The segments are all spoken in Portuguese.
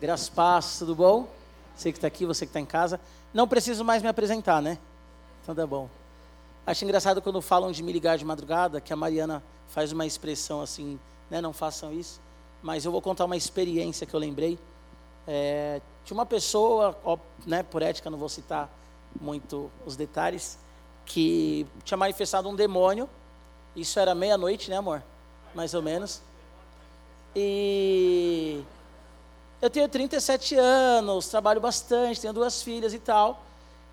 Graças paz, tudo bom? Você que está aqui, você que está em casa. Não preciso mais me apresentar, né? Então tá bom. Acho engraçado quando falam de me ligar de madrugada, que a Mariana faz uma expressão assim, né? Não façam isso. Mas eu vou contar uma experiência que eu lembrei. É, uma pessoa, ó, né, por ética não vou citar muito os detalhes, que tinha manifestado um demônio. Isso era meia-noite, né, amor? Mais ou menos. E eu tenho 37 anos, trabalho bastante, tenho duas filhas e tal.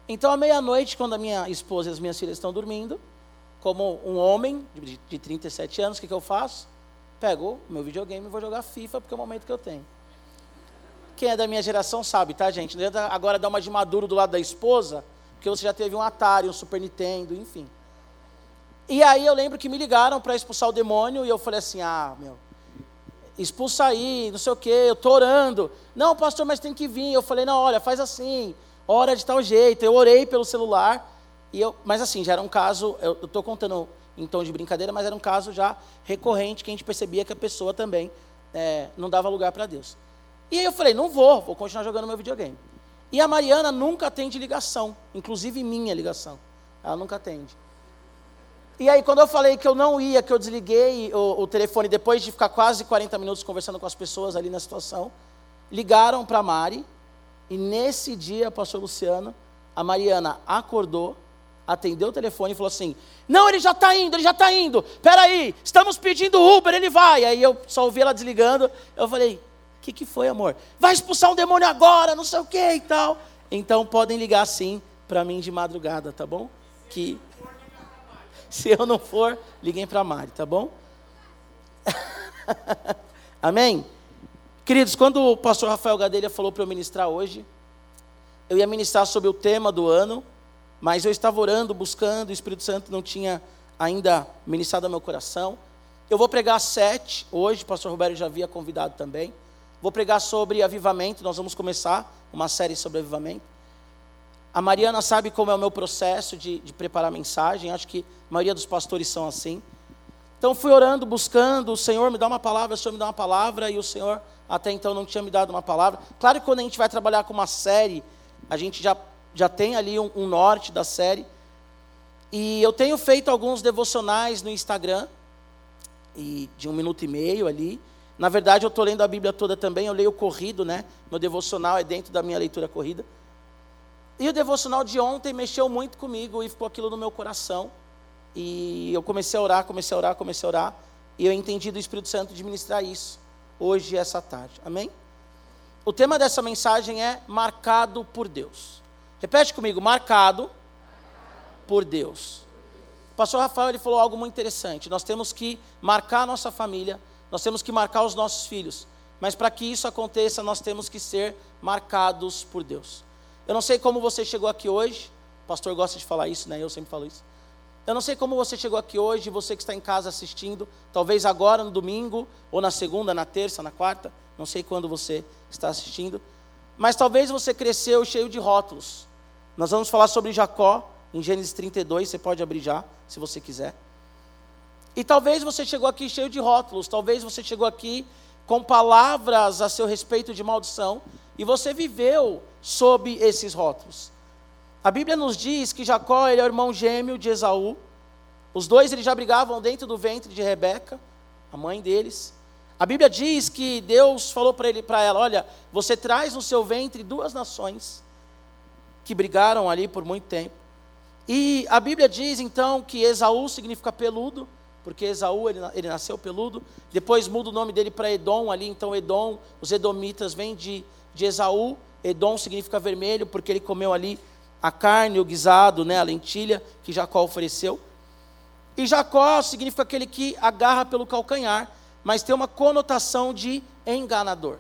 Então, à meia-noite, quando a minha esposa e as minhas filhas estão dormindo, como um homem de, de 37 anos, o que, que eu faço? Pego meu videogame e vou jogar FIFA, porque é o momento que eu tenho. Quem é da minha geração sabe, tá, gente? Não adianta agora dar uma de maduro do lado da esposa, porque você já teve um Atari, um Super Nintendo, enfim. E aí eu lembro que me ligaram para expulsar o demônio e eu falei assim: ah, meu, expulsa aí, não sei o quê, eu estou orando. Não, pastor, mas tem que vir. Eu falei: não, olha, faz assim, ora de tal jeito. Eu orei pelo celular, e eu, mas assim, já era um caso, eu estou contando em tom de brincadeira, mas era um caso já recorrente que a gente percebia que a pessoa também é, não dava lugar para Deus. E aí eu falei: não vou, vou continuar jogando meu videogame. E a Mariana nunca atende ligação, inclusive minha ligação. Ela nunca atende. E aí, quando eu falei que eu não ia, que eu desliguei o, o, telefone depois de ficar quase 40 minutos conversando com as pessoas ali na situação, ligaram para a Mari, e nesse dia, pastor Luciano, a Mariana acordou, atendeu o telefone e falou assim: Não, ele já está indo, ele já está indo, peraí, estamos pedindo Uber, ele vai. Aí eu só ouvi ela desligando, eu falei: O que, que foi, amor? Vai expulsar um demônio agora, não sei o que e tal. Então podem ligar sim para mim de madrugada, tá bom? Que se eu não for, liguem para a Mari, tá bom? Amém? Queridos, quando o pastor Rafael Gadelha falou para eu ministrar hoje, eu ia ministrar sobre o tema do ano, mas eu estava orando, buscando, o Espírito Santo não tinha ainda ministrado ao meu coração. Eu vou pregar sete hoje, o pastor Roberto já havia convidado também. Vou pregar sobre avivamento, nós vamos começar uma série sobre avivamento. A Mariana sabe como é o meu processo de, de preparar mensagem, acho que a maioria dos pastores são assim. Então fui orando, buscando, o Senhor me dá uma palavra, o Senhor me dá uma palavra, e o Senhor até então não tinha me dado uma palavra. Claro que quando a gente vai trabalhar com uma série, a gente já, já tem ali um, um norte da série. E eu tenho feito alguns devocionais no Instagram, e de um minuto e meio ali. Na verdade, eu estou lendo a Bíblia toda também, eu leio corrido, né? Meu devocional é dentro da minha leitura corrida. E o devocional de ontem mexeu muito comigo e ficou aquilo no meu coração. E eu comecei a orar, comecei a orar, comecei a orar. E eu entendi do Espírito Santo de ministrar isso hoje, essa tarde. Amém? O tema dessa mensagem é marcado por Deus. Repete comigo, marcado por Deus. O pastor Rafael ele falou algo muito interessante. Nós temos que marcar a nossa família, nós temos que marcar os nossos filhos. Mas para que isso aconteça, nós temos que ser marcados por Deus. Eu não sei como você chegou aqui hoje. O pastor gosta de falar isso, né? Eu sempre falo isso. Eu não sei como você chegou aqui hoje, você que está em casa assistindo, talvez agora no domingo, ou na segunda, na terça, na quarta, não sei quando você está assistindo, mas talvez você cresceu cheio de rótulos. Nós vamos falar sobre Jacó, em Gênesis 32, você pode abrir já, se você quiser. E talvez você chegou aqui cheio de rótulos, talvez você chegou aqui com palavras a seu respeito de maldição, e você viveu sob esses rótulos. A Bíblia nos diz que Jacó ele é o irmão gêmeo de Esaú. Os dois eles já brigavam dentro do ventre de Rebeca, a mãe deles. A Bíblia diz que Deus falou para ele, para ela, olha, você traz no seu ventre duas nações que brigaram ali por muito tempo. E a Bíblia diz então que Esaú significa peludo, porque Esaú ele, ele nasceu peludo. Depois muda o nome dele para Edom ali, então Edom, os edomitas vêm de de Esaú. Edom significa vermelho, porque ele comeu ali a carne, o guisado, né, a lentilha que Jacó ofereceu. E Jacó significa aquele que agarra pelo calcanhar, mas tem uma conotação de enganador.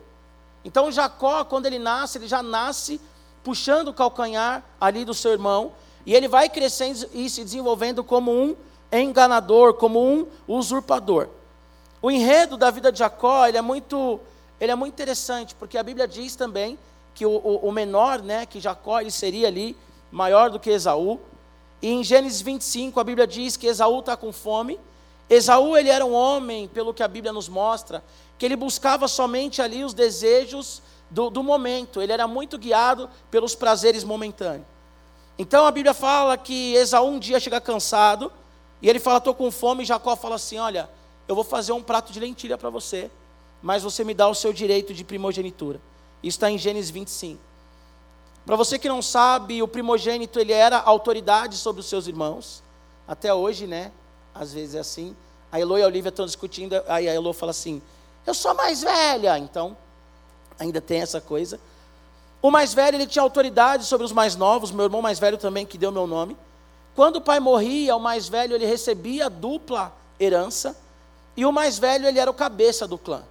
Então Jacó, quando ele nasce, ele já nasce puxando o calcanhar ali do seu irmão, e ele vai crescendo e se desenvolvendo como um enganador, como um usurpador. O enredo da vida de Jacó, ele é muito ele é muito interessante, porque a Bíblia diz também que o, o, menor, né, que Jacó, ele seria ali maior do que Esaú. E em Gênesis 25, a Bíblia diz que Esaú está com fome. Esaú, ele era um homem, pelo que a Bíblia nos mostra, que ele buscava somente ali os desejos do, do momento, ele era muito guiado pelos prazeres momentâneos. Então a Bíblia fala que Esaú um dia chega cansado, e ele fala: Estou com fome, e Jacó fala assim: Olha, eu vou fazer um prato de lentilha para você, mas você me dá o seu direito de primogenitura. Isso está em Gênesis 25. Para você que não sabe, o primogênito ele era autoridade sobre os seus irmãos. Até hoje, né? Às vezes é assim. A Elo e a Olivia estão discutindo, aí a Elo fala assim: Eu sou mais velha. Então, ainda tem essa coisa. O mais velho ele tinha autoridade sobre os mais novos, meu irmão mais velho também, que deu meu nome. Quando o pai morria, o mais velho ele recebia dupla herança, e o mais velho ele era o cabeça do clã.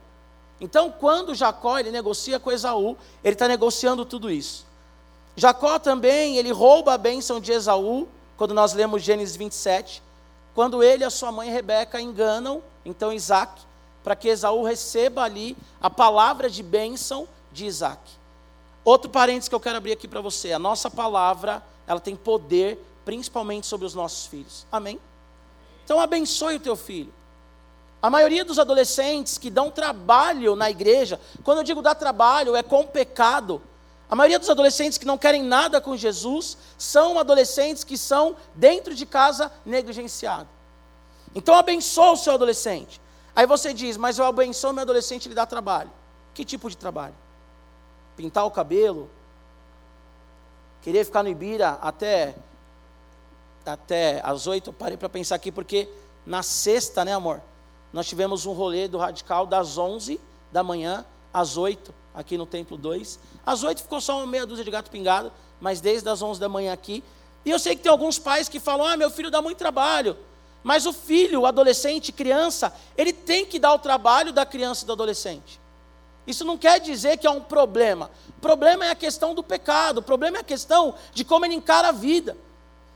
Então, quando Jacó ele negocia com Esaú, ele está negociando tudo isso. Jacó também, ele rouba a bênção de Esaú, quando nós lemos Gênesis 27, quando ele e a sua mãe Rebeca enganam, então Isaac, para que Esaú receba ali a palavra de bênção de Isaac. Outro parênteses que eu quero abrir aqui para você, a nossa palavra, ela tem poder principalmente sobre os nossos filhos. Amém? Então abençoe o teu filho. A maioria dos adolescentes que dão trabalho na igreja, quando eu digo dar trabalho, é com pecado. A maioria dos adolescentes que não querem nada com Jesus são adolescentes que são, dentro de casa, negligenciados. Então abençoa o seu adolescente. Aí você diz, mas eu abençoo meu adolescente, ele dá trabalho. Que tipo de trabalho? Pintar o cabelo? Querer ficar no Ibira até, até às oito? Parei para pensar aqui, porque na sexta, né amor? nós tivemos um rolê do Radical das 11 da manhã às 8, aqui no Templo 2. Às 8 ficou só uma meia dúzia de gato pingado, mas desde as 11 da manhã aqui. E eu sei que tem alguns pais que falam: ah, meu filho dá muito trabalho. Mas o filho, o adolescente, criança, ele tem que dar o trabalho da criança e do adolescente. Isso não quer dizer que é um problema. O problema é a questão do pecado, o problema é a questão de como ele encara a vida.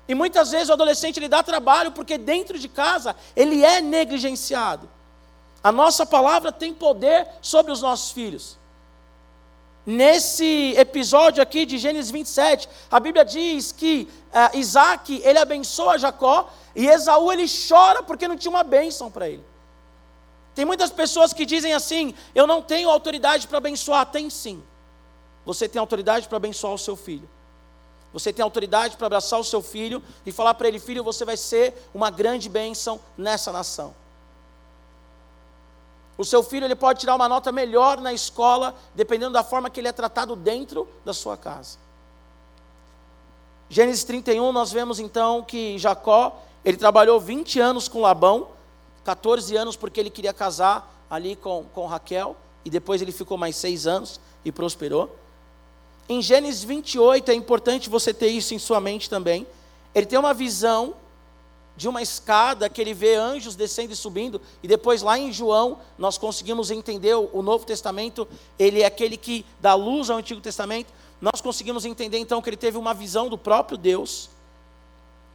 E muitas vezes o adolescente ele dá trabalho porque dentro de casa ele é negligenciado. A nossa palavra tem poder sobre os nossos filhos. Nesse episódio aqui de Gênesis 27, a Bíblia diz que uh, Isaac ele abençoa Jacó e Esaú ele chora porque não tinha uma bênção para ele. Tem muitas pessoas que dizem assim: eu não tenho autoridade para abençoar. Tem sim. Você tem autoridade para abençoar o seu filho. Você tem autoridade para abraçar o seu filho e falar para ele: Filho, você vai ser uma grande bênção nessa nação. O seu filho ele pode tirar uma nota melhor na escola, dependendo da forma que ele é tratado dentro da sua casa. Gênesis 31, nós vemos então que Jacó, ele trabalhou 20 anos com Labão, 14 anos porque ele queria casar ali com, com Raquel, e depois ele ficou mais seis anos e prosperou. Em Gênesis 28, é importante você ter isso em sua mente também. Ele tem uma visão de uma escada que ele vê anjos descendo e subindo, e depois lá em João nós conseguimos entender o Novo Testamento, ele é aquele que dá luz ao Antigo Testamento. Nós conseguimos entender então que ele teve uma visão do próprio Deus.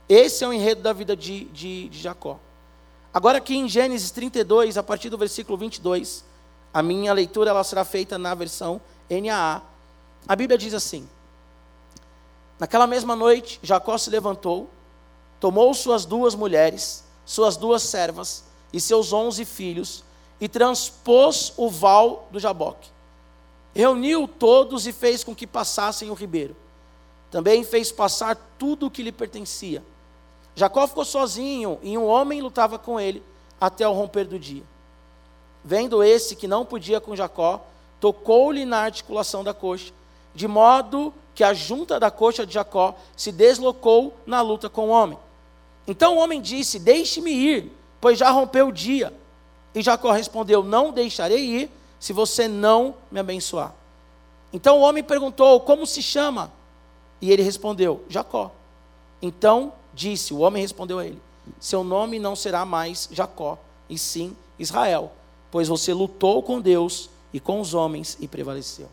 Esse é o enredo da vida de, de, de Jacó. Agora, aqui em Gênesis 32, a partir do versículo 22, a minha leitura ela será feita na versão NAA. A Bíblia diz assim: Naquela mesma noite, Jacó se levantou, tomou suas duas mulheres, suas duas servas e seus onze filhos e transpôs o val do Jaboque. Reuniu todos e fez com que passassem o ribeiro. Também fez passar tudo o que lhe pertencia. Jacó ficou sozinho e um homem lutava com ele até o romper do dia. Vendo esse que não podia com Jacó, tocou-lhe na articulação da coxa de modo que a junta da coxa de Jacó se deslocou na luta com o homem. Então o homem disse: Deixe-me ir, pois já rompeu o dia. E Jacó respondeu: Não deixarei ir, se você não me abençoar. Então o homem perguntou: Como se chama? E ele respondeu: Jacó. Então disse: O homem respondeu a ele: Seu nome não será mais Jacó, e sim Israel, pois você lutou com Deus e com os homens e prevaleceu.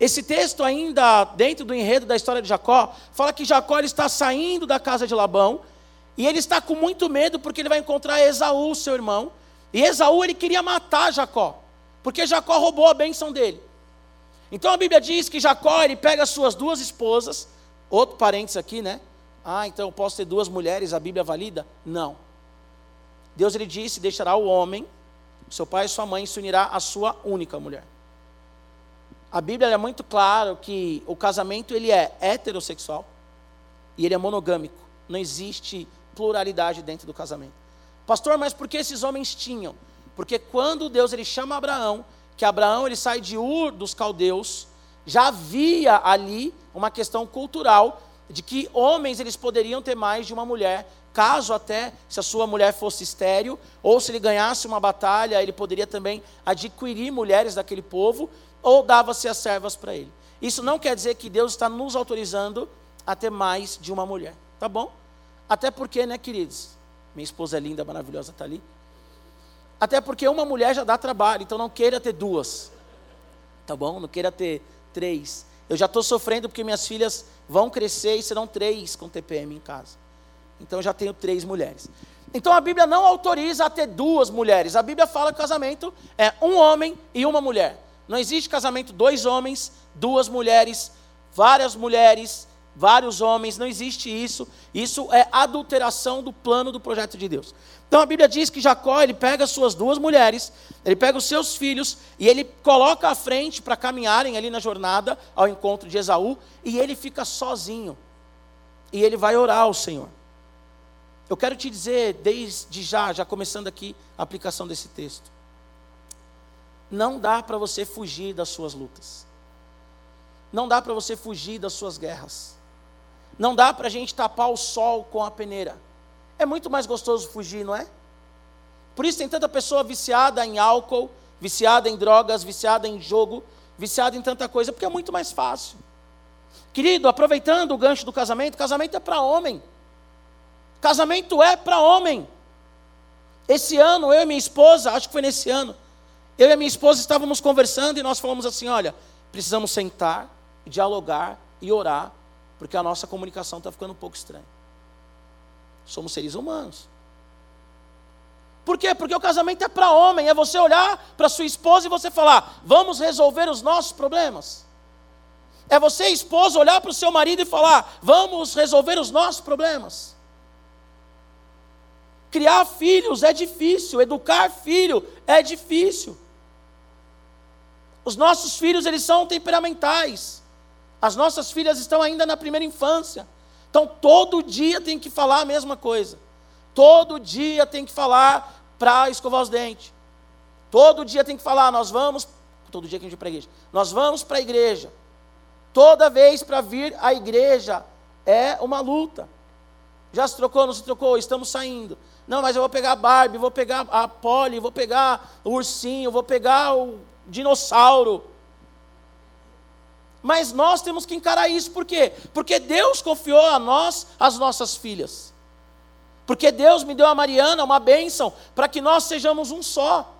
Esse texto, ainda dentro do enredo da história de Jacó, fala que Jacó está saindo da casa de Labão e ele está com muito medo porque ele vai encontrar Esaú, seu irmão. E Esaú ele queria matar Jacó, porque Jacó roubou a bênção dele. Então a Bíblia diz que Jacó ele pega as suas duas esposas, outro parênteses aqui, né? Ah, então eu posso ter duas mulheres, a Bíblia valida? Não. Deus ele disse: deixará o homem, seu pai e sua mãe, se unirá à sua única mulher. A Bíblia é muito clara que o casamento ele é heterossexual e ele é monogâmico. Não existe pluralidade dentro do casamento. Pastor, mas por que esses homens tinham? Porque quando Deus ele chama Abraão, que Abraão ele sai de Ur dos caldeus, já havia ali uma questão cultural de que homens eles poderiam ter mais de uma mulher, caso até se a sua mulher fosse estéril, ou se ele ganhasse uma batalha, ele poderia também adquirir mulheres daquele povo, ou dava-se as servas para ele. Isso não quer dizer que Deus está nos autorizando a ter mais de uma mulher, tá bom? Até porque, né, queridos? Minha esposa é linda, maravilhosa, está ali. Até porque uma mulher já dá trabalho, então não queira ter duas. Tá bom? Não queira ter três. Eu já estou sofrendo porque minhas filhas vão crescer e serão três com TPM em casa. Então eu já tenho três mulheres. Então a Bíblia não autoriza a ter duas mulheres. A Bíblia fala que casamento é um homem e uma mulher. Não existe casamento dois homens, duas mulheres, várias mulheres, vários homens, não existe isso. Isso é adulteração do plano do projeto de Deus. Então a Bíblia diz que Jacó, ele pega as suas duas mulheres, ele pega os seus filhos e ele coloca à frente para caminharem ali na jornada ao encontro de Esaú, e ele fica sozinho. E ele vai orar ao Senhor. Eu quero te dizer desde já, já começando aqui a aplicação desse texto. Não dá para você fugir das suas lutas. Não dá para você fugir das suas guerras. Não dá para a gente tapar o sol com a peneira. É muito mais gostoso fugir, não é? Por isso tem tanta pessoa viciada em álcool, viciada em drogas, viciada em jogo, viciada em tanta coisa, porque é muito mais fácil. Querido, aproveitando o gancho do casamento, casamento é para homem. Casamento é para homem. Esse ano, eu e minha esposa, acho que foi nesse ano, eu e minha esposa estávamos conversando e nós falamos assim: olha, precisamos sentar, dialogar e orar porque a nossa comunicação está ficando um pouco estranha. Somos seres humanos. Por quê? Porque o casamento é para homem, é você olhar para sua esposa e você falar: vamos resolver os nossos problemas. É você, esposa, olhar para o seu marido e falar: vamos resolver os nossos problemas. Criar filhos é difícil, educar filho é difícil. Os nossos filhos, eles são temperamentais. As nossas filhas estão ainda na primeira infância. Então, todo dia tem que falar a mesma coisa. Todo dia tem que falar para escovar os dentes. Todo dia tem que falar, nós vamos, todo dia que a gente vai para a igreja, nós vamos para a igreja. Toda vez para vir à igreja é uma luta. Já se trocou, não se trocou, estamos saindo. Não, mas eu vou pegar a Barbie, vou pegar a Polly, vou pegar o ursinho, vou pegar o dinossauro. Mas nós temos que encarar isso, por quê? Porque Deus confiou a nós as nossas filhas. Porque Deus me deu a Mariana uma bênção para que nós sejamos um só.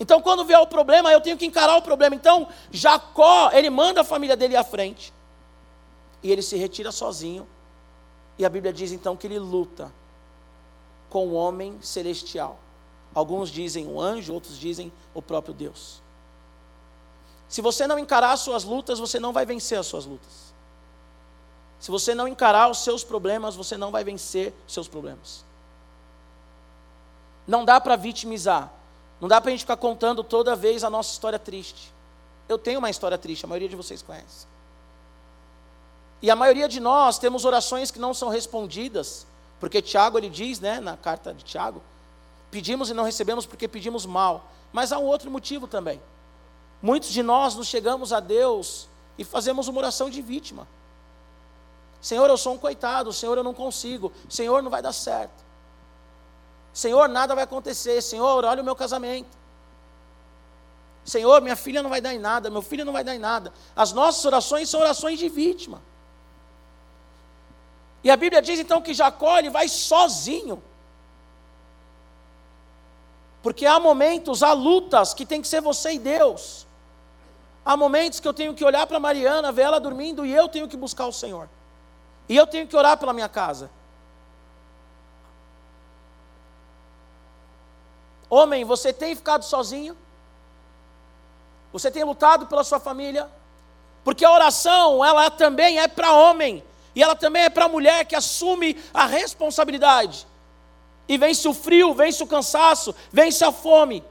Então, quando vier o problema, eu tenho que encarar o problema. Então, Jacó, ele manda a família dele à frente. E ele se retira sozinho. E a Bíblia diz então que ele luta com o homem celestial. Alguns dizem o anjo, outros dizem o próprio Deus. Se você não encarar as suas lutas, você não vai vencer as suas lutas. Se você não encarar os seus problemas, você não vai vencer os seus problemas. Não dá para vitimizar. Não dá para a gente ficar contando toda vez a nossa história triste. Eu tenho uma história triste, a maioria de vocês conhece. E a maioria de nós temos orações que não são respondidas, porque Tiago ele diz, né, na carta de Tiago, pedimos e não recebemos porque pedimos mal. Mas há um outro motivo também. Muitos de nós nos chegamos a Deus e fazemos uma oração de vítima. Senhor, eu sou um coitado, Senhor, eu não consigo, Senhor, não vai dar certo. Senhor, nada vai acontecer, Senhor, olha o meu casamento. Senhor, minha filha não vai dar em nada, meu filho não vai dar em nada. As nossas orações são orações de vítima. E a Bíblia diz então que Jacó ele vai sozinho. Porque há momentos, há lutas que tem que ser você e Deus. Há momentos que eu tenho que olhar para Mariana, ver ela dormindo e eu tenho que buscar o Senhor. E eu tenho que orar pela minha casa. Homem, você tem ficado sozinho? Você tem lutado pela sua família? Porque a oração, ela também é para homem, e ela também é para mulher que assume a responsabilidade. E vence o frio, vence o cansaço, vence a fome.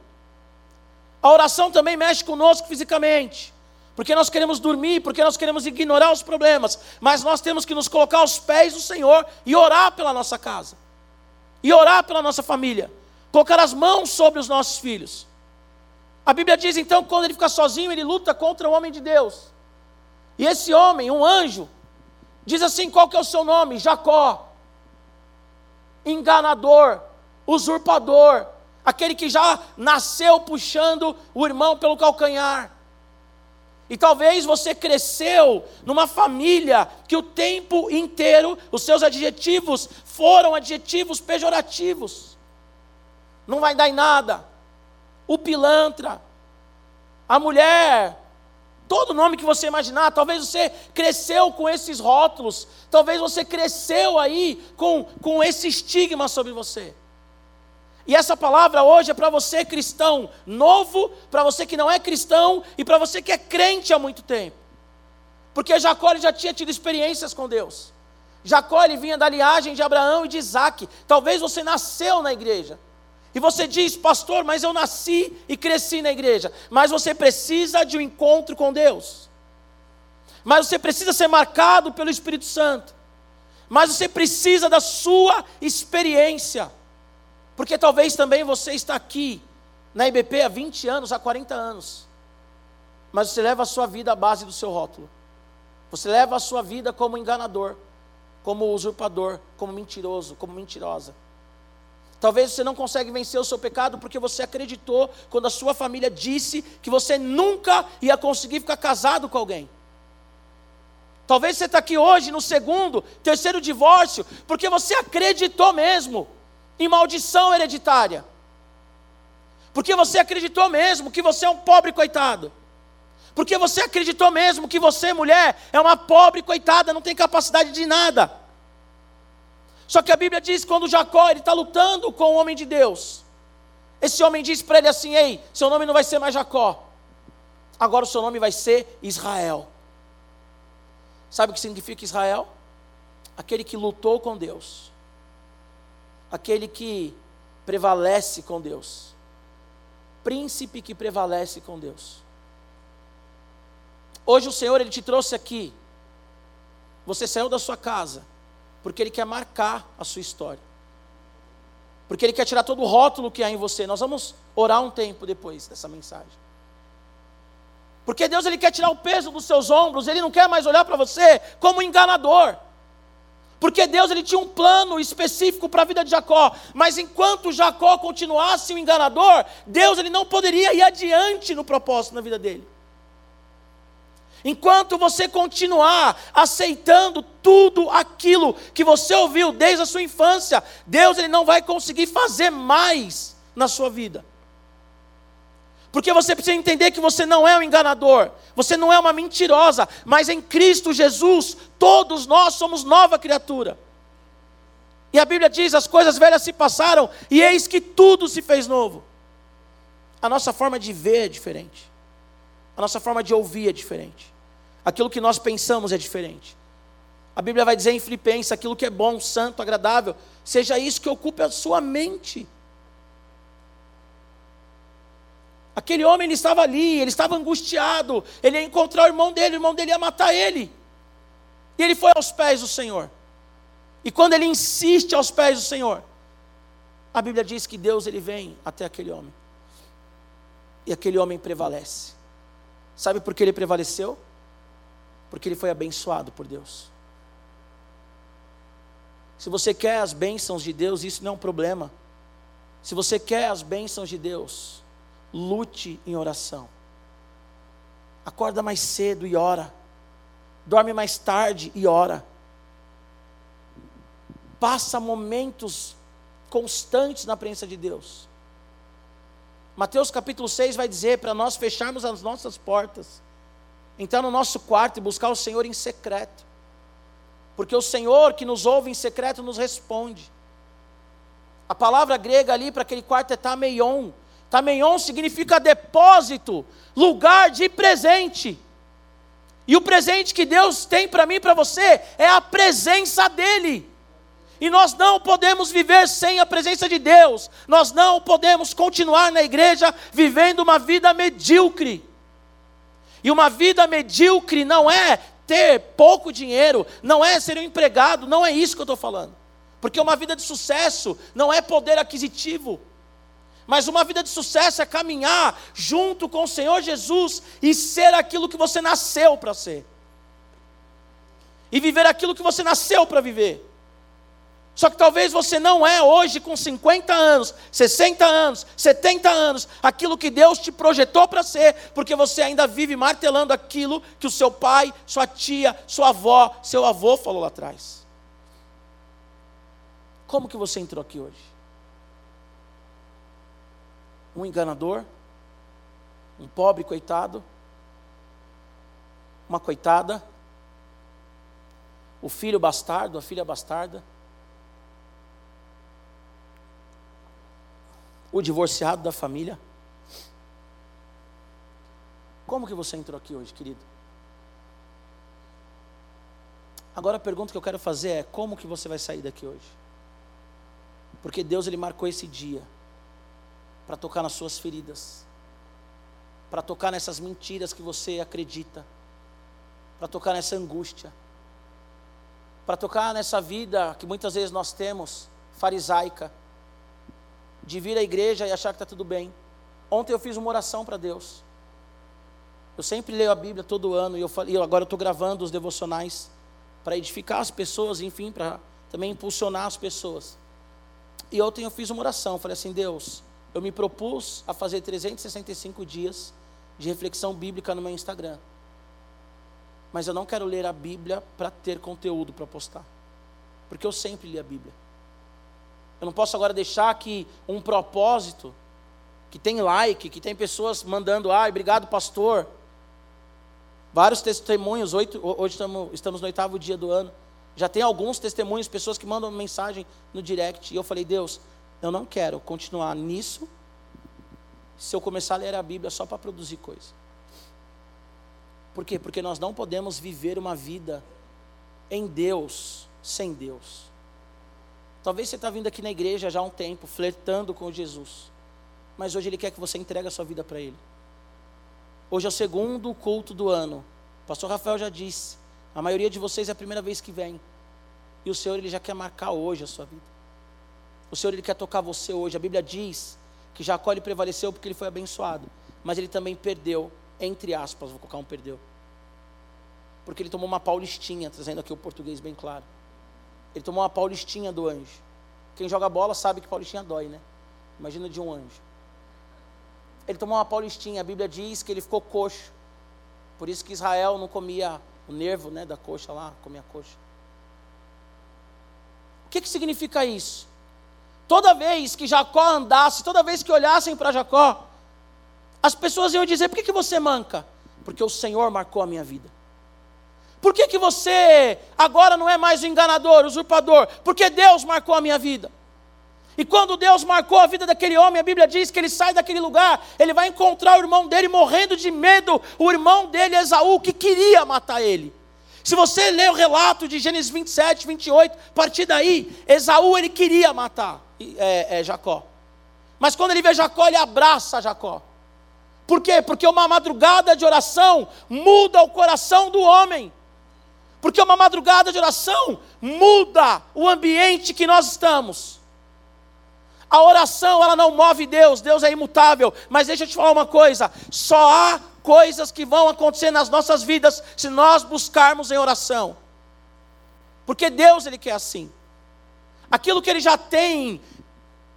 A oração também mexe conosco fisicamente. porque nós queremos dormir, porque nós queremos ignorar os problemas, mas nós temos que nos colocar aos pés do Senhor e orar pela nossa casa, e orar pela nossa família, colocar as mãos sobre os nossos filhos. A Bíblia diz então que quando ele fica sozinho, ele luta contra o homem de Deus. E esse homem, um anjo, diz assim: qual que é o seu nome? Jacó. Enganador, usurpador, aquele que já nasceu puxando o irmão pelo calcanhar. E talvez você cresceu numa família que o tempo inteiro os seus adjetivos foram adjetivos pejorativos. Não vai dar em nada. O pilantra, a mulher, todo nome que você imaginar, talvez você cresceu com esses rótulos, talvez você cresceu aí com, com esse estigma sobre você. E essa palavra hoje é para você cristão novo, para você que não é cristão e para você que é crente há muito tempo. Porque Jacó já tinha tido experiências com Deus. Jacó vinha da linhagem de Abraão e de Isaac. Talvez você nasceu na igreja. E você diz, pastor, mas eu nasci e cresci na igreja. Mas você precisa de um encontro com Deus. Mas você precisa ser marcado pelo Espírito Santo. Mas você precisa da sua experiência. Porque talvez também você está aqui na IBP há 20 anos, há 40 anos. Mas você leva a sua vida à base do seu rótulo. Você leva a sua vida como enganador, como usurpador, como mentiroso, como mentirosa. Talvez você não consegue vencer o seu pecado porque você acreditou quando a sua família disse que você nunca ia conseguir ficar casado com alguém. Talvez você está aqui hoje no segundo, terceiro divórcio, porque você acreditou mesmo em maldição hereditária. Porque você acreditou mesmo que você é um pobre coitado. Porque você acreditou mesmo que você, mulher, é uma pobre coitada, não tem capacidade de nada. Só que a Bíblia diz que quando Jacó está lutando com o homem de Deus, esse homem diz para ele assim: Ei, seu nome não vai ser mais Jacó, agora o seu nome vai ser Israel. Sabe o que significa Israel? Aquele que lutou com Deus aquele que prevalece com Deus. Príncipe que prevalece com Deus. Hoje o Senhor ele te trouxe aqui. Você saiu da sua casa porque ele quer marcar a sua história. Porque ele quer tirar todo o rótulo que há em você. Nós vamos orar um tempo depois dessa mensagem. Porque Deus ele quer tirar o peso dos seus ombros, ele não quer mais olhar para você como enganador. Porque Deus ele tinha um plano específico para a vida de Jacó, mas enquanto Jacó continuasse o enganador, Deus ele não poderia ir adiante no propósito na vida dele. Enquanto você continuar aceitando tudo aquilo que você ouviu desde a sua infância, Deus ele não vai conseguir fazer mais na sua vida. Porque você precisa entender que você não é um enganador, você não é uma mentirosa, mas em Cristo Jesus, todos nós somos nova criatura. E a Bíblia diz: as coisas velhas se passaram, e eis que tudo se fez novo. A nossa forma de ver é diferente, a nossa forma de ouvir é diferente, aquilo que nós pensamos é diferente. A Bíblia vai dizer em Filipenses: aquilo que é bom, santo, agradável, seja isso que ocupe a sua mente. Aquele homem ele estava ali, ele estava angustiado, ele ia encontrar o irmão dele, o irmão dele ia matar ele. E ele foi aos pés do Senhor. E quando ele insiste aos pés do Senhor, a Bíblia diz que Deus ele vem até aquele homem. E aquele homem prevalece. Sabe por que ele prevaleceu? Porque ele foi abençoado por Deus. Se você quer as bênçãos de Deus, isso não é um problema. Se você quer as bênçãos de Deus, lute em oração. Acorda mais cedo e ora. Dorme mais tarde e ora. Passa momentos constantes na presença de Deus. Mateus capítulo 6 vai dizer para nós fecharmos as nossas portas, entrar no nosso quarto e buscar o Senhor em secreto. Porque o Senhor que nos ouve em secreto nos responde. A palavra grega ali para aquele quarto é tameion, Tameion significa depósito, lugar de presente. E o presente que Deus tem para mim e para você é a presença dEle. E nós não podemos viver sem a presença de Deus. Nós não podemos continuar na igreja vivendo uma vida medíocre. E uma vida medíocre não é ter pouco dinheiro, não é ser um empregado, não é isso que eu estou falando. Porque uma vida de sucesso não é poder aquisitivo. Mas uma vida de sucesso é caminhar junto com o Senhor Jesus e ser aquilo que você nasceu para ser. E viver aquilo que você nasceu para viver. Só que talvez você não é hoje com 50 anos, 60 anos, 70 anos, aquilo que Deus te projetou para ser, porque você ainda vive martelando aquilo que o seu pai, sua tia, sua avó, seu avô falou lá atrás. Como que você entrou aqui hoje? Um enganador? Um pobre coitado? Uma coitada? O filho bastardo, a filha bastarda? O divorciado da família. Como que você entrou aqui hoje, querido? Agora a pergunta que eu quero fazer é: como que você vai sair daqui hoje? Porque Deus ele marcou esse dia para tocar nas suas feridas, para tocar nessas mentiras que você acredita, para tocar nessa angústia, para tocar nessa vida que muitas vezes nós temos farisaica de vir à igreja e achar que está tudo bem. Ontem eu fiz uma oração para Deus. Eu sempre leio a Bíblia todo ano e eu falei, agora eu estou gravando os devocionais para edificar as pessoas, enfim, para também impulsionar as pessoas. E ontem eu fiz uma oração, falei assim, Deus, eu me propus a fazer 365 dias de reflexão bíblica no meu Instagram. Mas eu não quero ler a Bíblia para ter conteúdo para postar. Porque eu sempre li a Bíblia. Eu não posso agora deixar que um propósito, que tem like, que tem pessoas mandando, ai, obrigado, pastor. Vários testemunhos, oito, hoje estamos no oitavo dia do ano. Já tem alguns testemunhos, pessoas que mandam mensagem no direct. E eu falei, Deus, eu não quero continuar nisso se eu começar a ler a Bíblia só para produzir coisa. Por quê? Porque nós não podemos viver uma vida em Deus sem Deus. Talvez você está vindo aqui na igreja já há um tempo, flertando com Jesus. Mas hoje Ele quer que você entregue a sua vida para Ele. Hoje é o segundo culto do ano. O pastor Rafael já disse. A maioria de vocês é a primeira vez que vem. E o Senhor Ele já quer marcar hoje a sua vida. O Senhor Ele quer tocar você hoje. A Bíblia diz que Jacó ele prevaleceu porque ele foi abençoado. Mas ele também perdeu, entre aspas, vou colocar um perdeu. Porque ele tomou uma paulistinha, trazendo aqui o português bem claro. Ele tomou uma paulistinha do anjo. Quem joga bola sabe que paulistinha dói, né? Imagina de um anjo. Ele tomou uma paulistinha, a Bíblia diz que ele ficou coxo. Por isso que Israel não comia o nervo né, da coxa lá, comia a coxa. O que, que significa isso? Toda vez que Jacó andasse, toda vez que olhassem para Jacó, as pessoas iam dizer: por que, que você manca? Porque o Senhor marcou a minha vida. Por que, que você agora não é mais o enganador, usurpador? Porque Deus marcou a minha vida. E quando Deus marcou a vida daquele homem, a Bíblia diz que ele sai daquele lugar, ele vai encontrar o irmão dele morrendo de medo, o irmão dele, Esaú, que queria matar ele. Se você ler o relato de Gênesis 27, 28, a partir daí, Esaú ele queria matar é, é, Jacó. Mas quando ele vê Jacó, ele abraça Jacó. Por quê? Porque uma madrugada de oração muda o coração do homem. Porque uma madrugada de oração muda o ambiente que nós estamos. A oração, ela não move Deus, Deus é imutável. Mas deixa eu te falar uma coisa: só há coisas que vão acontecer nas nossas vidas se nós buscarmos em oração. Porque Deus, Ele quer assim. Aquilo que Ele já tem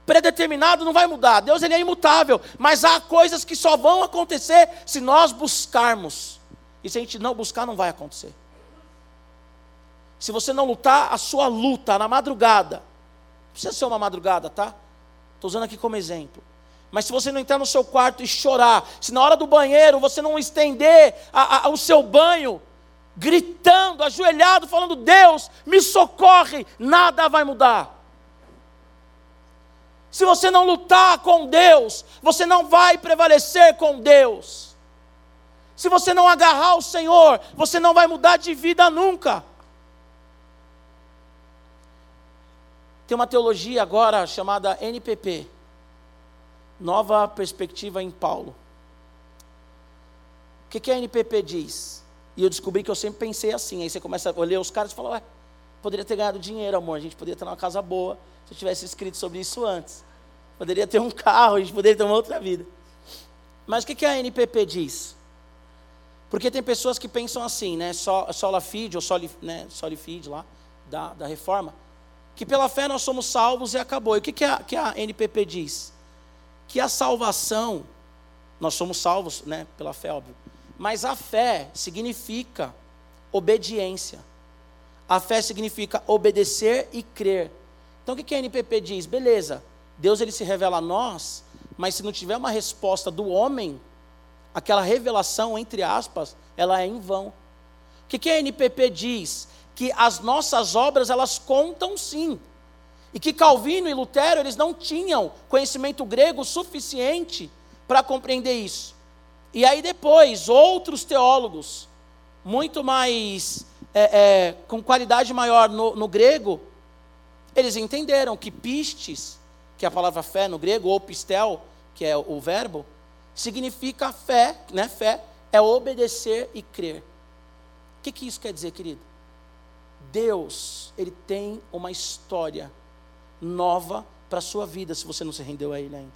predeterminado não vai mudar. Deus, Ele é imutável. Mas há coisas que só vão acontecer se nós buscarmos. E se a gente não buscar, não vai acontecer. Se você não lutar, a sua luta na madrugada, não precisa ser uma madrugada, tá? Estou usando aqui como exemplo. Mas se você não entrar no seu quarto e chorar, se na hora do banheiro você não estender a, a, o seu banho, gritando, ajoelhado, falando: Deus, me socorre, nada vai mudar. Se você não lutar com Deus, você não vai prevalecer com Deus. Se você não agarrar o Senhor, você não vai mudar de vida nunca. Tem uma teologia agora chamada NPP Nova Perspectiva em Paulo. O que, que a NPP diz? E eu descobri que eu sempre pensei assim. Aí você começa a olhar os caras e fala, ué, poderia ter ganhado dinheiro, amor. A gente poderia ter uma casa boa se eu tivesse escrito sobre isso antes. Poderia ter um carro, a gente poderia ter uma outra vida. Mas o que, que a NPP diz? Porque tem pessoas que pensam assim, né? Sola Fide ou Soli, né? Solifide lá, da, da reforma, que pela fé nós somos salvos e acabou. E o que, que, a, que a NPP diz? Que a salvação, nós somos salvos, né? Pela fé, óbvio. Mas a fé significa obediência. A fé significa obedecer e crer. Então o que, que a NPP diz? Beleza, Deus ele se revela a nós, mas se não tiver uma resposta do homem, aquela revelação, entre aspas, ela é em vão. O que, que a NPP diz? Que as nossas obras, elas contam sim. E que Calvino e Lutero, eles não tinham conhecimento grego suficiente para compreender isso. E aí depois, outros teólogos, muito mais, é, é, com qualidade maior no, no grego, eles entenderam que pistes, que é a palavra fé no grego, ou pistel, que é o verbo, significa fé, né? Fé é obedecer e crer. O que, que isso quer dizer, querido? Deus, Ele tem uma história nova para a sua vida, se você não se rendeu a Ele ainda.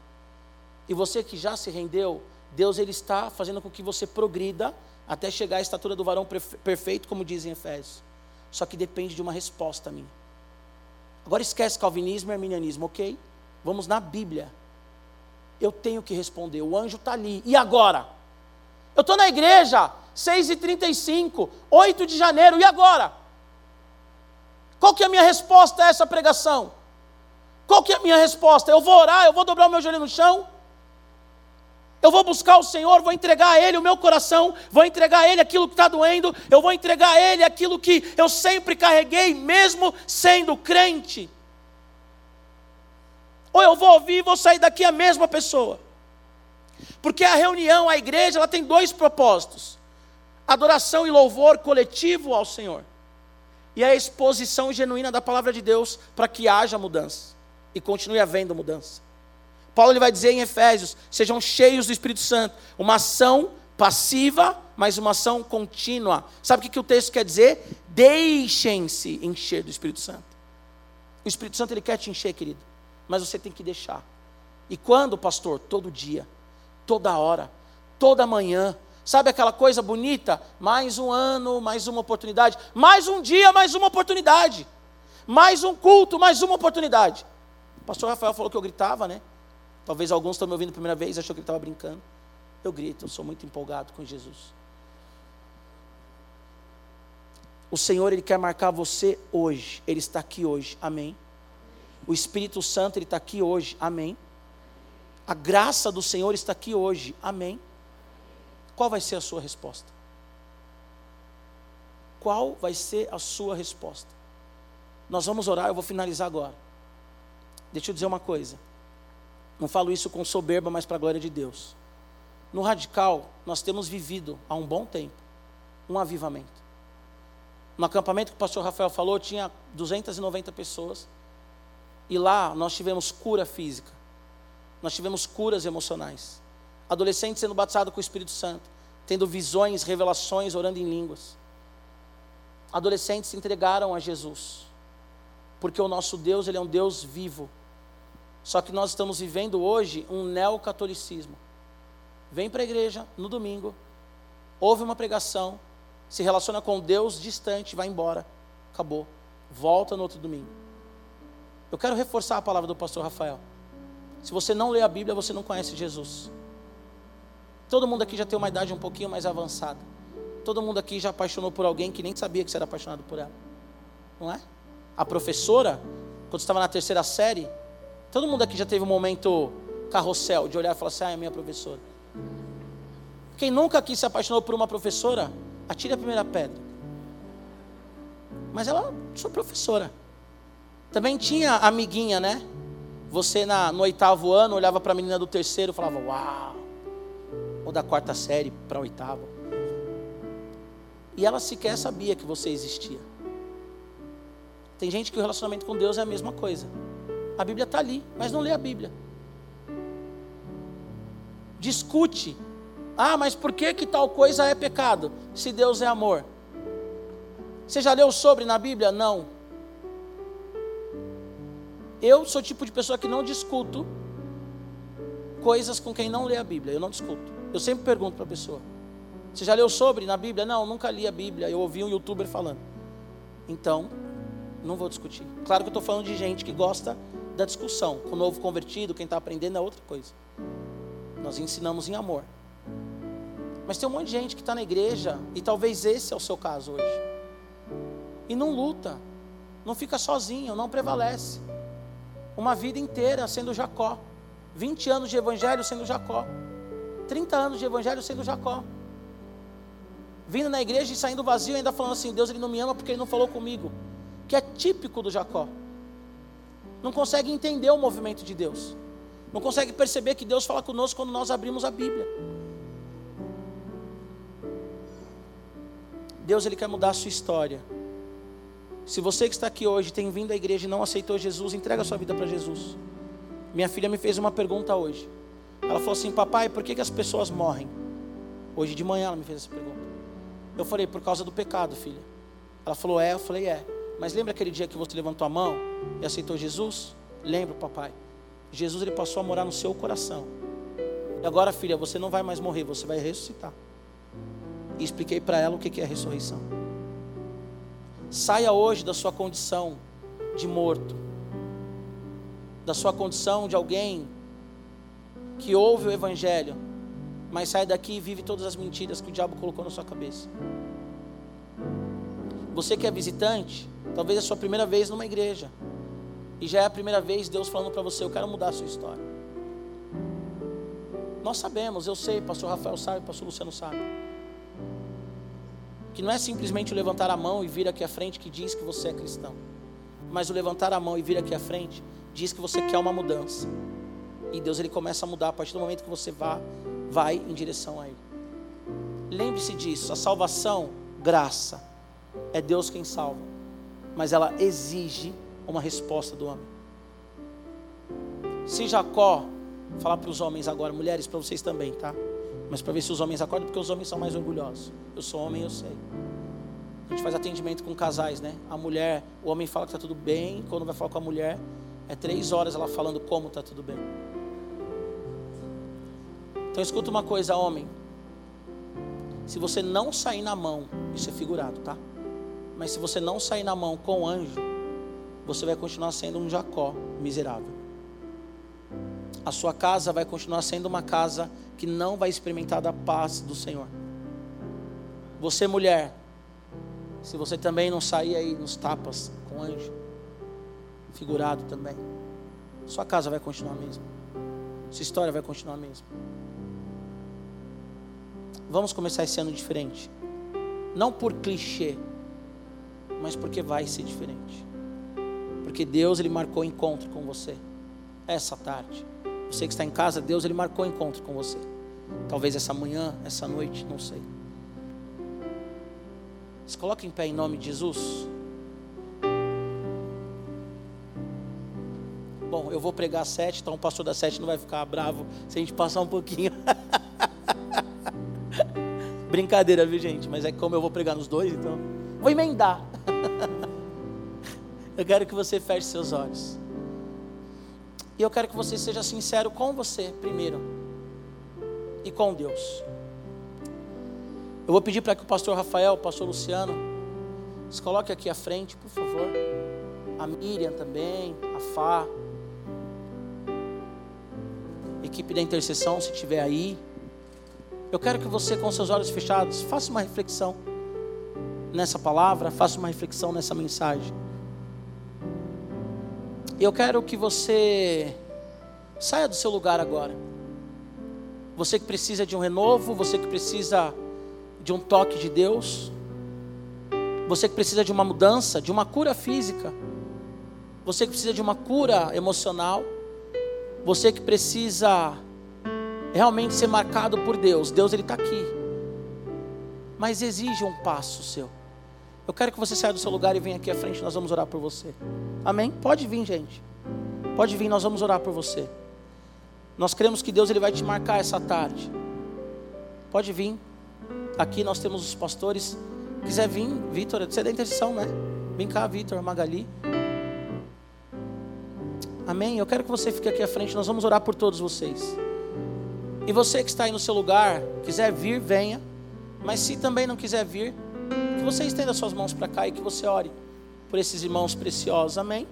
E você que já se rendeu, Deus Ele está fazendo com que você progrida até chegar à estatura do varão perfeito, como diz em Efésios. Só que depende de uma resposta minha. Agora esquece calvinismo e arminianismo, ok? Vamos na Bíblia eu tenho que responder. O anjo está ali. E agora? Eu estou na igreja, 6h35, 8 de janeiro, e agora? Qual que é a minha resposta a essa pregação? Qual que é a minha resposta? Eu vou orar, eu vou dobrar o meu joelho no chão? Eu vou buscar o Senhor, vou entregar a Ele o meu coração, vou entregar a Ele aquilo que está doendo, eu vou entregar a Ele aquilo que eu sempre carreguei, mesmo sendo crente. Ou eu vou ouvir e vou sair daqui a mesma pessoa. Porque a reunião, a igreja, ela tem dois propósitos: adoração e louvor coletivo ao Senhor, e a exposição genuína da palavra de Deus para que haja mudança e continue havendo mudança. Paulo ele vai dizer em Efésios: sejam cheios do Espírito Santo, uma ação passiva, mas uma ação contínua. Sabe o que, que o texto quer dizer? Deixem-se encher do Espírito Santo. O Espírito Santo ele quer te encher, querido mas você tem que deixar. E quando, pastor? Todo dia, toda hora, toda manhã. Sabe aquela coisa bonita? Mais um ano, mais uma oportunidade. Mais um dia, mais uma oportunidade. Mais um culto, mais uma oportunidade. O pastor Rafael falou que eu gritava, né? Talvez alguns estão me ouvindo a primeira vez, achou que ele estava brincando. Eu grito, eu sou muito empolgado com Jesus. O Senhor, Ele quer marcar você hoje. Ele está aqui hoje. Amém. O Espírito Santo ele está aqui hoje, amém. A graça do Senhor está aqui hoje, amém. Qual vai ser a sua resposta? Qual vai ser a sua resposta? Nós vamos orar, eu vou finalizar agora. Deixa eu dizer uma coisa. Não falo isso com soberba, mas para a glória de Deus. No radical, nós temos vivido há um bom tempo um avivamento. No acampamento que o pastor Rafael falou, tinha 290 pessoas. E lá nós tivemos cura física, nós tivemos curas emocionais. Adolescentes sendo batizados com o Espírito Santo, tendo visões, revelações, orando em línguas. Adolescentes se entregaram a Jesus, porque o nosso Deus ele é um Deus vivo. Só que nós estamos vivendo hoje um neocatolicismo. Vem para a igreja no domingo, ouve uma pregação, se relaciona com Deus distante, vai embora, acabou. Volta no outro domingo. Eu quero reforçar a palavra do pastor Rafael. Se você não lê a Bíblia, você não conhece Jesus. Todo mundo aqui já tem uma idade um pouquinho mais avançada. Todo mundo aqui já apaixonou por alguém que nem sabia que você era apaixonado por ela. Não é? A professora, quando estava na terceira série, todo mundo aqui já teve um momento carrossel de olhar e falar assim: ah, é minha professora. Quem nunca aqui se apaixonou por uma professora, atire a primeira pedra. Mas ela, sua professora. Também tinha amiguinha, né? Você na, no oitavo ano olhava para a menina do terceiro e falava, uau! Ou da quarta série para a oitava. E ela sequer sabia que você existia. Tem gente que o relacionamento com Deus é a mesma coisa. A Bíblia está ali, mas não lê a Bíblia. Discute Ah, mas por que que tal coisa é pecado? Se Deus é amor. Você já leu sobre na Bíblia? Não. Eu sou o tipo de pessoa que não discuto coisas com quem não lê a Bíblia. Eu não discuto. Eu sempre pergunto para a pessoa: Você já leu sobre na Bíblia? Não, nunca li a Bíblia. Eu ouvi um youtuber falando. Então, não vou discutir. Claro que eu estou falando de gente que gosta da discussão. Com o novo convertido, quem está aprendendo é outra coisa. Nós ensinamos em amor. Mas tem um monte de gente que está na igreja, e talvez esse é o seu caso hoje. E não luta, não fica sozinho, não prevalece. Uma vida inteira sendo Jacó. 20 anos de evangelho sendo Jacó. 30 anos de evangelho sendo Jacó. Vindo na igreja e saindo vazio, ainda falando assim: Deus ele não me ama porque ele não falou comigo. Que é típico do Jacó. Não consegue entender o movimento de Deus. Não consegue perceber que Deus fala conosco quando nós abrimos a Bíblia. Deus ele quer mudar a sua história. Se você que está aqui hoje tem vindo à igreja e não aceitou Jesus, entrega a sua vida para Jesus. Minha filha me fez uma pergunta hoje. Ela falou assim: Papai, por que, que as pessoas morrem? Hoje de manhã ela me fez essa pergunta. Eu falei: Por causa do pecado, filha. Ela falou: É. Eu falei: É. Mas lembra aquele dia que você levantou a mão e aceitou Jesus? Lembro, papai. Jesus ele passou a morar no seu coração. E agora, filha, você não vai mais morrer, você vai ressuscitar. E expliquei para ela o que é a ressurreição. Saia hoje da sua condição de morto, da sua condição de alguém que ouve o Evangelho, mas sai daqui e vive todas as mentiras que o diabo colocou na sua cabeça. Você que é visitante, talvez é a sua primeira vez numa igreja, e já é a primeira vez Deus falando para você: Eu quero mudar a sua história. Nós sabemos, eu sei, pastor Rafael sabe, pastor Luciano sabe que não é simplesmente o levantar a mão e vir aqui à frente que diz que você é cristão, mas o levantar a mão e vir aqui à frente diz que você quer uma mudança. E Deus ele começa a mudar a partir do momento que você vá, vai em direção a Ele. Lembre-se disso, a salvação, graça, é Deus quem salva, mas ela exige uma resposta do homem. Se Jacó, falar para os homens agora, mulheres para vocês também, tá? mas para ver se os homens acordam, porque os homens são mais orgulhosos. Eu sou homem, eu sei. A gente faz atendimento com casais, né? A mulher, o homem fala que está tudo bem, quando vai falar com a mulher, é três horas ela falando como está tudo bem. Então escuta uma coisa, homem. Se você não sair na mão, isso é figurado, tá? Mas se você não sair na mão com o anjo, você vai continuar sendo um Jacó miserável a sua casa vai continuar sendo uma casa que não vai experimentar da paz do Senhor. Você, mulher, se você também não sair aí nos tapas com anjo, figurado também, sua casa vai continuar a mesma, sua história vai continuar a mesma. Vamos começar esse ano diferente, não por clichê, mas porque vai ser diferente, porque Deus ele marcou encontro com você essa tarde. Você que está em casa, Deus ele marcou encontro com você. Talvez essa manhã, essa noite, não sei. Se coloque em pé em nome de Jesus. Bom, eu vou pregar sete, então o pastor da sete não vai ficar bravo se a gente passar um pouquinho. Brincadeira, viu gente? Mas é como eu vou pregar nos dois, então. Vou emendar. eu quero que você feche seus olhos. E eu quero que você seja sincero com você primeiro e com Deus. Eu vou pedir para que o pastor Rafael, o pastor Luciano, se coloque aqui à frente, por favor. A Miriam também, a Fá. Equipe da intercessão, se estiver aí. Eu quero que você, com seus olhos fechados, faça uma reflexão nessa palavra, faça uma reflexão nessa mensagem. Eu quero que você saia do seu lugar agora. Você que precisa de um renovo, você que precisa de um toque de Deus, você que precisa de uma mudança, de uma cura física, você que precisa de uma cura emocional, você que precisa realmente ser marcado por Deus. Deus ele está aqui, mas exige um passo seu. Eu quero que você saia do seu lugar e venha aqui à frente, nós vamos orar por você. Amém? Pode vir, gente. Pode vir, nós vamos orar por você. Nós cremos que Deus ele vai te marcar essa tarde. Pode vir. Aqui nós temos os pastores. Quiser vir, Vitor, você é da intercessão, né? Vem cá, Vitor, Magali. Amém? Eu quero que você fique aqui à frente, nós vamos orar por todos vocês. E você que está aí no seu lugar, quiser vir, venha. Mas se também não quiser vir, que você estenda suas mãos para cá e que você ore por esses irmãos preciosos. Amém?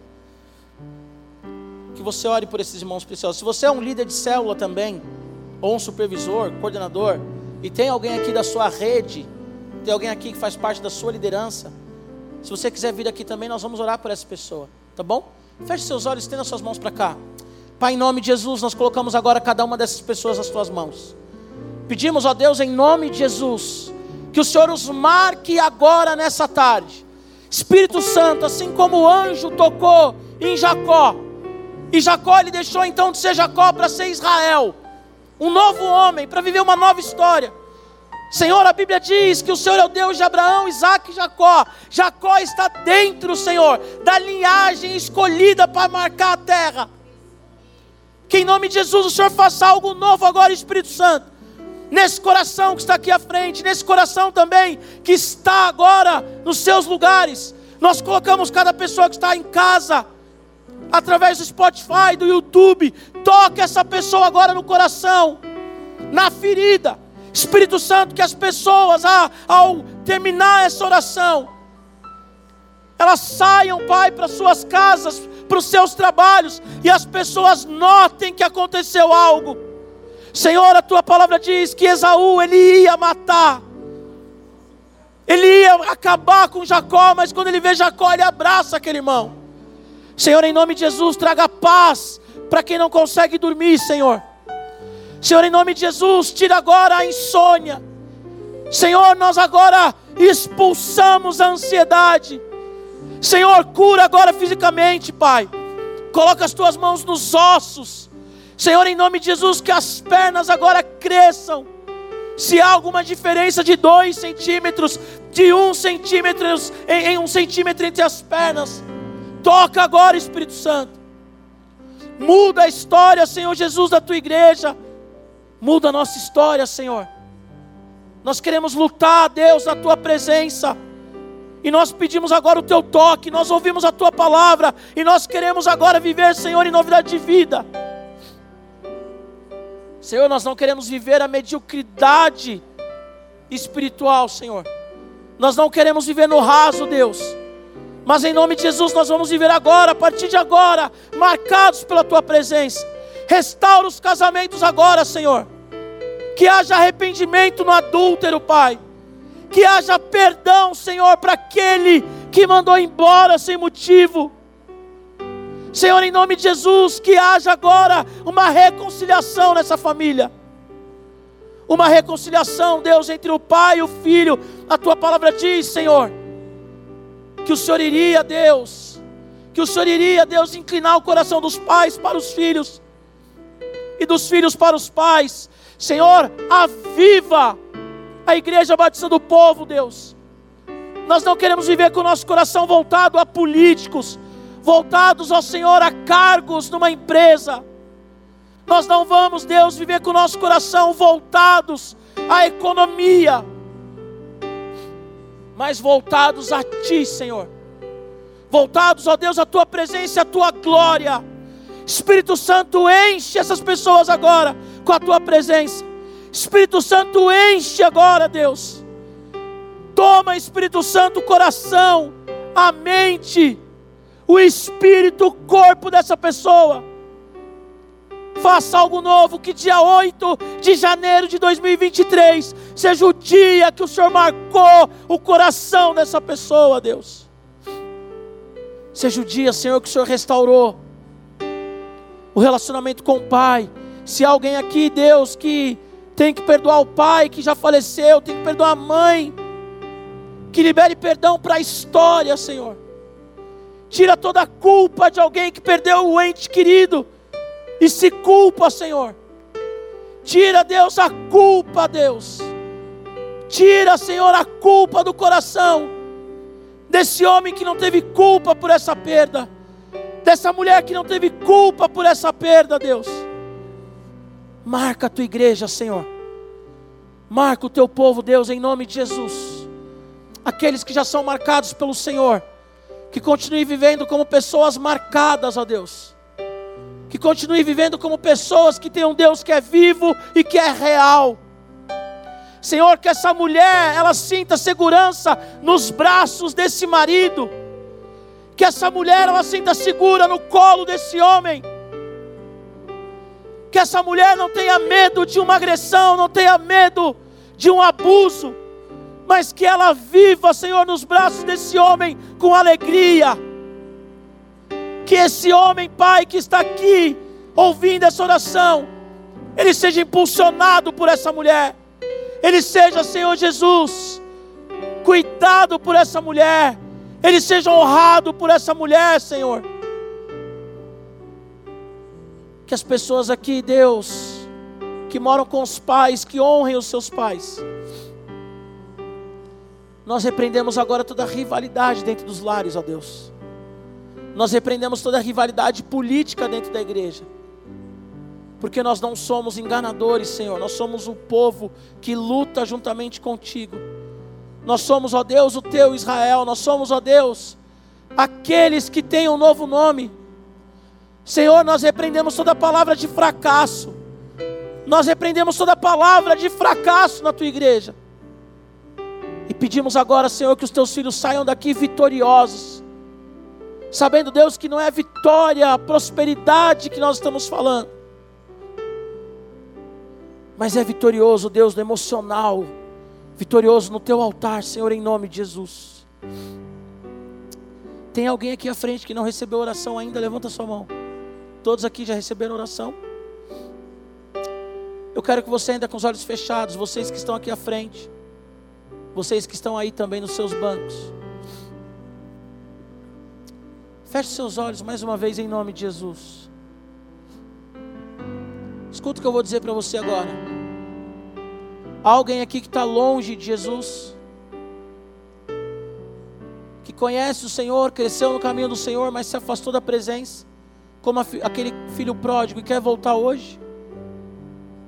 Que você ore por esses irmãos preciosos. Se você é um líder de célula também, ou um supervisor, coordenador, e tem alguém aqui da sua rede, tem alguém aqui que faz parte da sua liderança, se você quiser vir aqui também, nós vamos orar por essa pessoa, tá bom? Feche seus olhos, estenda suas mãos para cá. Pai, em nome de Jesus, nós colocamos agora cada uma dessas pessoas nas tuas mãos. Pedimos, ó Deus, em nome de Jesus, que o Senhor os marque agora nessa tarde. Espírito Santo, assim como o anjo tocou em Jacó, e Jacó ele deixou então de ser Jacó para ser Israel, um novo homem, para viver uma nova história. Senhor, a Bíblia diz que o Senhor é o Deus de Abraão, Isaac e Jacó. Jacó está dentro, Senhor, da linhagem escolhida para marcar a terra. Que em nome de Jesus o Senhor faça algo novo agora, Espírito Santo. Nesse coração que está aqui à frente, nesse coração também que está agora nos seus lugares. Nós colocamos cada pessoa que está em casa, através do Spotify, do YouTube. Toque essa pessoa agora no coração, na ferida Espírito Santo, que as pessoas, ah, ao terminar essa oração, elas saiam, Pai, para suas casas, para os seus trabalhos, e as pessoas notem que aconteceu algo. Senhor, a tua palavra diz que Esaú ele ia matar, ele ia acabar com Jacó, mas quando ele vê Jacó, ele abraça aquele irmão. Senhor, em nome de Jesus, traga paz para quem não consegue dormir, Senhor. Senhor, em nome de Jesus, tira agora a insônia. Senhor, nós agora expulsamos a ansiedade. Senhor, cura agora fisicamente, Pai. Coloca as tuas mãos nos ossos. Senhor, em nome de Jesus, que as pernas agora cresçam. Se há alguma diferença de dois centímetros, de um centímetro em, em um centímetro entre as pernas, toca agora, Espírito Santo. Muda a história, Senhor Jesus, da tua igreja. Muda a nossa história, Senhor. Nós queremos lutar, Deus, na tua presença. E nós pedimos agora o teu toque, nós ouvimos a tua palavra e nós queremos agora viver, Senhor, em novidade de vida. Senhor, nós não queremos viver a mediocridade espiritual, Senhor. Nós não queremos viver no raso, Deus. Mas em nome de Jesus nós vamos viver agora, a partir de agora, marcados pela tua presença. Restaura os casamentos agora, Senhor. Que haja arrependimento no adúltero, Pai. Que haja perdão, Senhor, para aquele que mandou embora sem motivo. Senhor, em nome de Jesus, que haja agora uma reconciliação nessa família. Uma reconciliação, Deus, entre o pai e o filho. A tua palavra diz, Senhor, que o Senhor iria, Deus, que o Senhor iria, Deus, inclinar o coração dos pais para os filhos e dos filhos para os pais. Senhor, aviva a igreja batista do povo, Deus. Nós não queremos viver com o nosso coração voltado a políticos, voltados ao Senhor a cargos numa empresa. Nós não vamos, Deus, viver com o nosso coração voltados à economia, mas voltados a Ti, Senhor. Voltados, ó Deus, à Tua presença, à Tua glória Espírito Santo, enche essas pessoas agora com a tua presença. Espírito Santo, enche agora, Deus. Toma, Espírito Santo, o coração, a mente, o espírito, o corpo dessa pessoa. Faça algo novo, que dia 8 de janeiro de 2023 seja o dia que o Senhor marcou o coração dessa pessoa, Deus. Seja o dia, Senhor, que o Senhor restaurou o relacionamento com o pai. Se alguém aqui, Deus, que tem que perdoar o pai que já faleceu, tem que perdoar a mãe, que libere perdão para a história, Senhor. Tira toda a culpa de alguém que perdeu o ente querido e se culpa, Senhor. Tira, Deus, a culpa, Deus. Tira, Senhor, a culpa do coração desse homem que não teve culpa por essa perda dessa mulher que não teve culpa por essa perda, Deus. Marca a tua igreja, Senhor. Marca o teu povo, Deus, em nome de Jesus. Aqueles que já são marcados pelo Senhor, que continuem vivendo como pessoas marcadas, ó Deus. Que continuem vivendo como pessoas que têm um Deus que é vivo e que é real. Senhor, que essa mulher, ela sinta segurança nos braços desse marido. Que essa mulher, ela sinta segura no colo desse homem que essa mulher não tenha medo de uma agressão, não tenha medo de um abuso, mas que ela viva, Senhor, nos braços desse homem com alegria. Que esse homem, Pai, que está aqui ouvindo essa oração, ele seja impulsionado por essa mulher, ele seja, Senhor Jesus, cuidado por essa mulher, ele seja honrado por essa mulher, Senhor que as pessoas aqui, Deus, que moram com os pais, que honrem os seus pais. Nós repreendemos agora toda a rivalidade dentro dos lares, ó Deus. Nós repreendemos toda a rivalidade política dentro da igreja. Porque nós não somos enganadores, Senhor. Nós somos o povo que luta juntamente contigo. Nós somos, ó Deus, o teu Israel. Nós somos, ó Deus, aqueles que têm um novo nome. Senhor, nós repreendemos toda palavra de fracasso. Nós repreendemos toda palavra de fracasso na tua igreja. E pedimos agora, Senhor, que os teus filhos saiam daqui vitoriosos. Sabendo, Deus, que não é vitória, prosperidade que nós estamos falando. Mas é vitorioso, Deus, no emocional. Vitorioso no teu altar, Senhor, em nome de Jesus. Tem alguém aqui à frente que não recebeu oração ainda? Levanta sua mão. Todos aqui já receberam oração? Eu quero que você ainda com os olhos fechados, vocês que estão aqui à frente, vocês que estão aí também nos seus bancos. Feche seus olhos mais uma vez em nome de Jesus. Escuta o que eu vou dizer para você agora. Alguém aqui que está longe de Jesus, que conhece o Senhor, cresceu no caminho do Senhor, mas se afastou da presença como aquele filho pródigo e quer voltar hoje?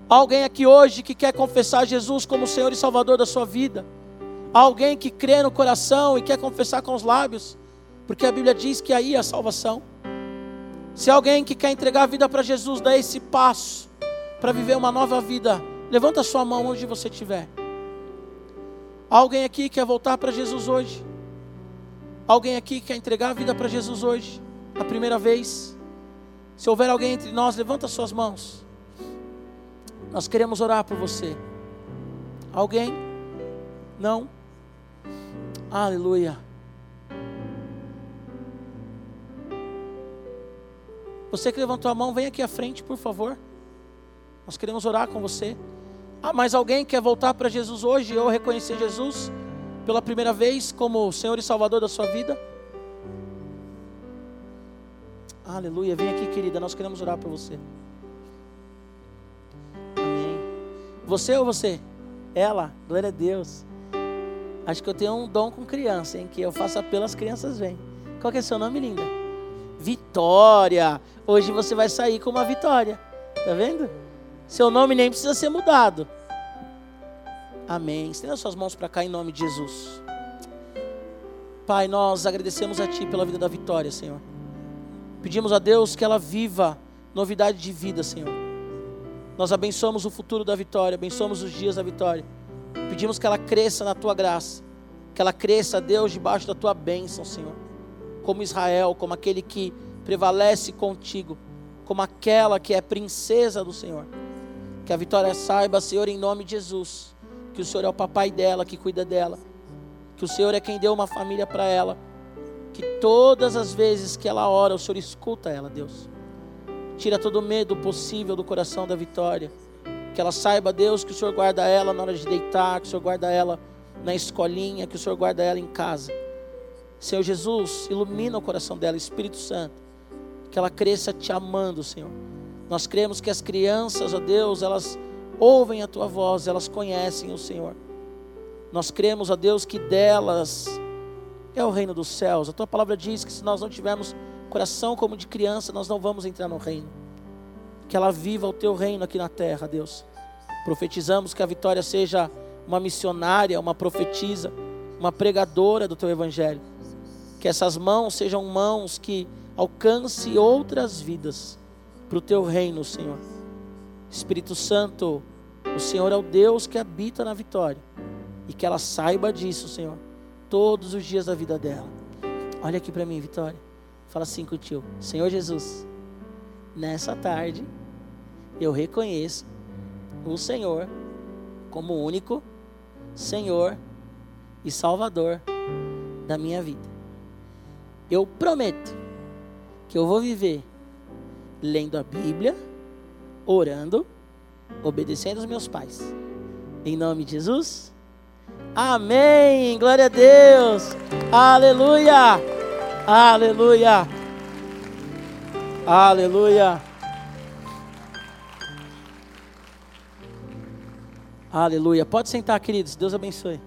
alguém aqui hoje que quer confessar Jesus como Senhor e Salvador da sua vida? alguém que crê no coração e quer confessar com os lábios? Porque a Bíblia diz que aí é a salvação. Se alguém que quer entregar a vida para Jesus, dá esse passo para viver uma nova vida, levanta a sua mão onde você estiver. alguém aqui que quer voltar para Jesus hoje? Alguém aqui que quer entregar a vida para Jesus hoje? A primeira vez? Se houver alguém entre nós, levanta suas mãos. Nós queremos orar por você. Alguém? Não? Aleluia. Você que levantou a mão, vem aqui à frente, por favor. Nós queremos orar com você. Ah, mas alguém quer voltar para Jesus hoje ou reconhecer Jesus pela primeira vez como Senhor e Salvador da sua vida? Aleluia. Vem aqui, querida. Nós queremos orar por você. Amém. Você ou você? Ela. Glória a Deus. Acho que eu tenho um dom com criança, hein? Que eu faço apelo, as crianças vêm. Qual que é seu nome, linda? Vitória. Hoje você vai sair com uma vitória. Tá vendo? Seu nome nem precisa ser mudado. Amém. Estenda suas mãos para cá em nome de Jesus. Pai, nós agradecemos a Ti pela vida da vitória, Senhor. Pedimos a Deus que ela viva novidade de vida, Senhor. Nós abençoamos o futuro da vitória, abençoamos os dias da vitória. Pedimos que ela cresça na tua graça, que ela cresça, Deus, debaixo da tua bênção, Senhor. Como Israel, como aquele que prevalece contigo, como aquela que é princesa do Senhor. Que a vitória saiba, Senhor, em nome de Jesus, que o Senhor é o papai dela, que cuida dela, que o Senhor é quem deu uma família para ela que todas as vezes que ela ora, o Senhor escuta ela, Deus. Tira todo o medo possível do coração da vitória. Que ela saiba, Deus, que o Senhor guarda ela na hora de deitar, que o Senhor guarda ela na escolinha, que o Senhor guarda ela em casa. Senhor Jesus, ilumina o coração dela, Espírito Santo. Que ela cresça te amando, Senhor. Nós cremos que as crianças, ó Deus, elas ouvem a tua voz, elas conhecem o Senhor. Nós cremos, ó Deus, que delas é o reino dos céus. A tua palavra diz que se nós não tivermos coração como de criança, nós não vamos entrar no reino. Que ela viva o teu reino aqui na terra, Deus. Profetizamos que a Vitória seja uma missionária, uma profetisa, uma pregadora do teu evangelho. Que essas mãos sejam mãos que alcance outras vidas para o teu reino, Senhor. Espírito Santo, o Senhor é o Deus que habita na Vitória e que ela saiba disso, Senhor, todos os dias da vida dela. Olha aqui para mim, Vitória. Fala assim com o tio: Senhor Jesus, nessa tarde eu reconheço o Senhor como o único Senhor e Salvador da minha vida. Eu prometo que eu vou viver lendo a Bíblia, orando, obedecendo os meus pais. Em nome de Jesus. Amém. Glória a Deus. Aleluia. Aleluia. Aleluia. Aleluia. Pode sentar, queridos. Deus abençoe.